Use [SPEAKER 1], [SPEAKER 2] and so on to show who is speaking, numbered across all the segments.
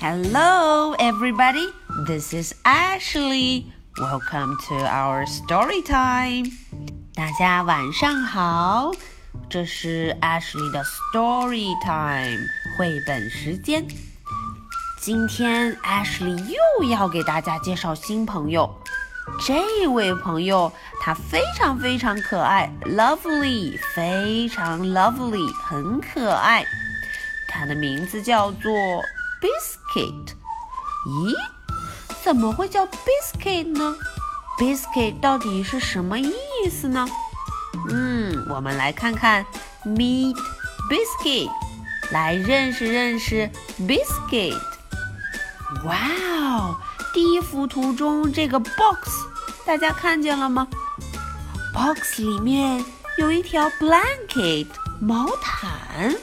[SPEAKER 1] Hello, everybody. This is Ashley. Welcome to our story time. 大家晚上好，这是 Ashley 的 story time 绘本时间。今天 Ashley 又要给大家介绍新朋友。这位朋友他非常非常可爱，lovely，非常 lovely，很可爱。他的名字叫做 Biscuit。咦，怎么会叫 Biscuit 呢？Biscuit 到底是什么意思呢？嗯，我们来看看 Meet Biscuit，来认识认识 Biscuit。哇哦，第一幅图中这个 box，大家看见了吗？box 里面有一条 blanket 毛毯。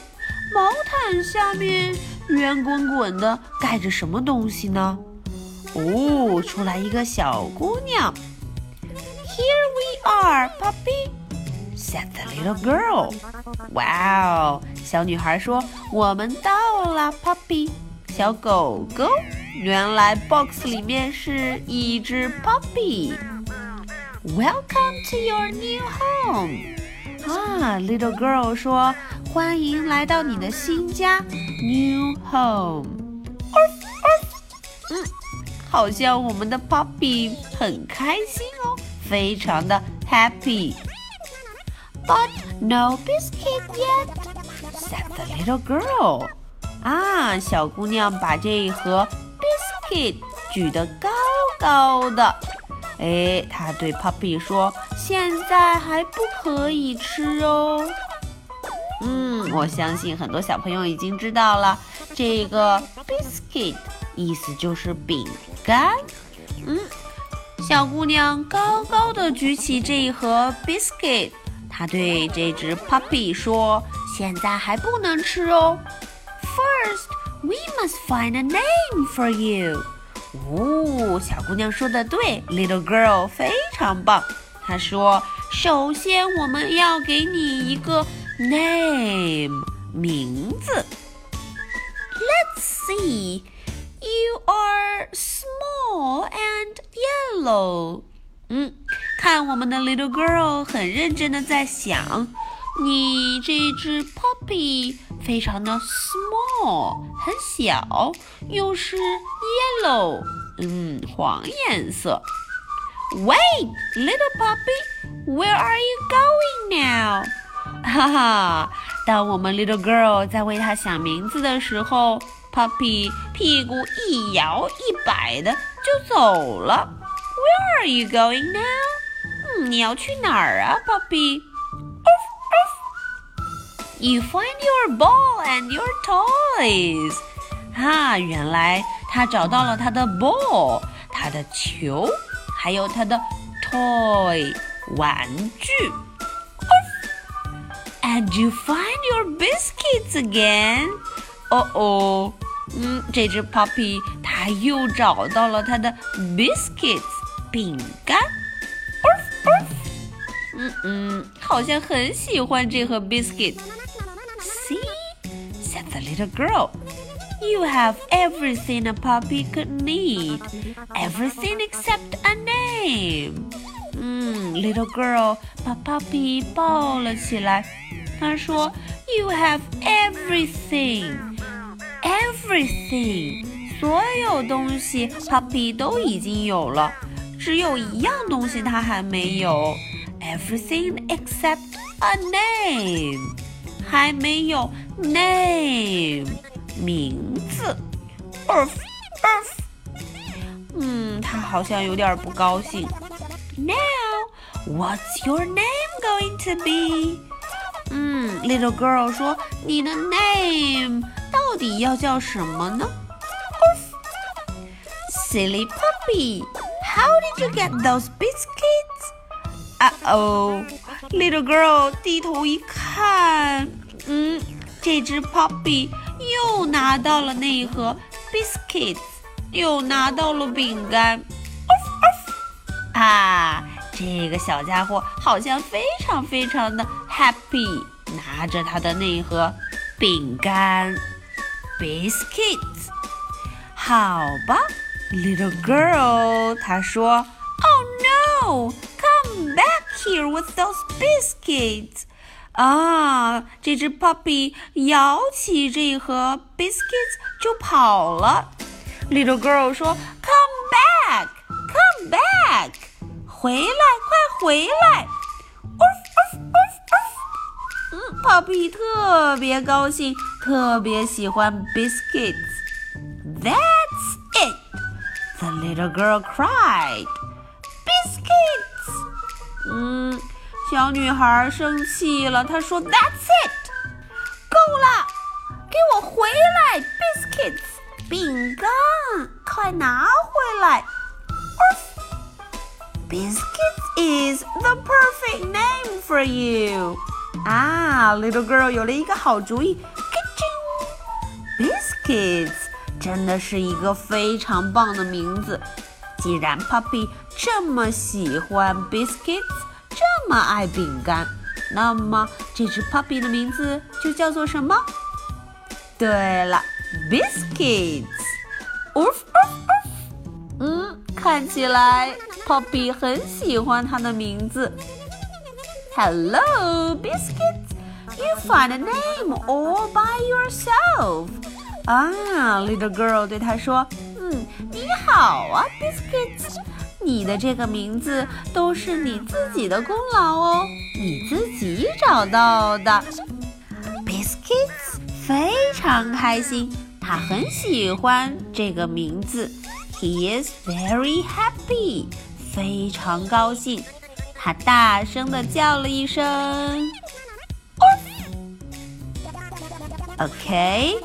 [SPEAKER 1] 毛毯下面圆滚滚的盖着什么东西呢？哦，出来一个小姑娘。Here we are, puppy," said the little girl. 哇哦，小女孩说：“我们到了，puppy，小狗狗。”原来 box 里面是一只 puppy。Welcome to your new home. 啊，little girl 说。欢迎来到你的新家，New Home。好像我们的 Puppy 很开心哦，非常的 Happy。But no biscuit yet," said the little girl. 啊，小姑娘把这一盒 biscuit 举得高高的。哎，她对 Puppy 说：“现在还不可以吃哦。”嗯，我相信很多小朋友已经知道了，这个 biscuit 意思就是饼干。嗯，小姑娘高高的举起这一盒 biscuit，她对这只 puppy 说：“现在还不能吃哦。First, we must find a name for you。”哦，小姑娘说的对，little girl 非常棒。他说：“首先我们要给你一个。” Name 名字。Let's see. You are small and yellow. 嗯，看我们的 little girl 很认真的在想，你这只 puppy 非常的 small 很小，又是 yellow，嗯，黄颜色。Wait, little puppy, where are you going now? 哈哈，当我们 little girl 在为它想名字的时候，Puppy 屁股一摇一摆的就走了。Where are you going now？嗯，你要去哪儿啊，Puppy？You find your ball and your toys。啊，原来他找到了他的 ball，他的球， 还有他的 toy 玩具。And you find your biscuits again？哦哦，嗯，这只 puppy 它又找到了它的 biscuits 饼干。嗯嗯，好像很喜欢这盒 biscuit。See, said the little girl. You have everything a puppy could need, everything except a name. 嗯，little girl 把 puppy 抱了起来。他说：“You have everything, everything，所有东西，Puppy 都已经有了，只有一样东西他还没有，everything except a name，还没有 name 名字。Earth, Earth，嗯，他好像有点不高兴。Now, what's your name going to be？” 嗯，Little girl 说：“你的 name 到底要叫什么呢？”Silly puppy, how did you get those biscuits? 啊哦，Little girl 低头一看，嗯，这只 puppy 又拿到了那一盒 biscuits，又拿到了饼干。啊！这个小家伙好像非常非常的 happy，拿着他的那一盒饼干 biscuits。好吧，little girl，他说，Oh no，come back here with those biscuits。啊，这只 puppy 摇起这盒 biscuits 就跑了。Little girl 说，Come back，come back，回来，快回来。嗯，puppy 特别高兴，特别喜欢 biscuits。That's it. The little girl cried. Biscuits. 嗯，小女孩生气了，她说：“That's it. 够了，给我回来，biscuits，饼干，快拿回来。” Biscuits is the perfect name for you. 啊，little girl 有了一个好主意。Biscuits。真的是一个非常棒的名字。既然 Puppy 这么喜欢 biscuits，这么爱饼干，那么这只 Puppy 的名字就叫做什么？对了，biscuits。呜嗯，看起来 Puppy 很喜欢它的名字。Hello, biscuits. You find a name all by yourself. 啊，little girl 对他说：“嗯，你好啊，biscuits，你的这个名字都是你自己的功劳哦，你自己找到的。” biscuits 非常开心，他很喜欢这个名字。He is very happy，非常高兴。他大声的叫了一声：“OK。”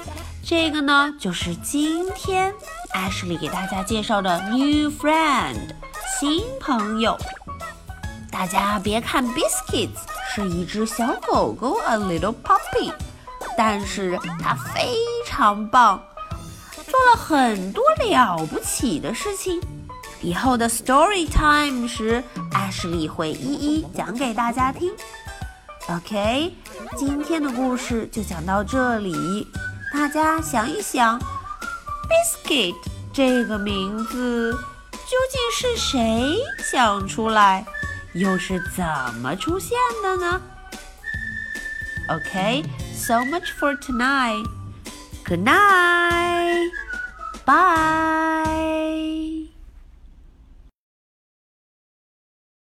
[SPEAKER 1] 这个呢，就是今天 Ashley 给大家介绍的 new friend 新朋友。大家别看 Biscuits 是一只小狗狗，a little puppy，但是它非常棒，做了很多了不起的事情。以后的 story time 时，Ashley 会一一讲给大家听。OK，今天的故事就讲到这里。大家想一想，biscuit 这个名字究竟是谁想出来，又是怎么出现的呢？Okay, so much for tonight. Good night. Bye.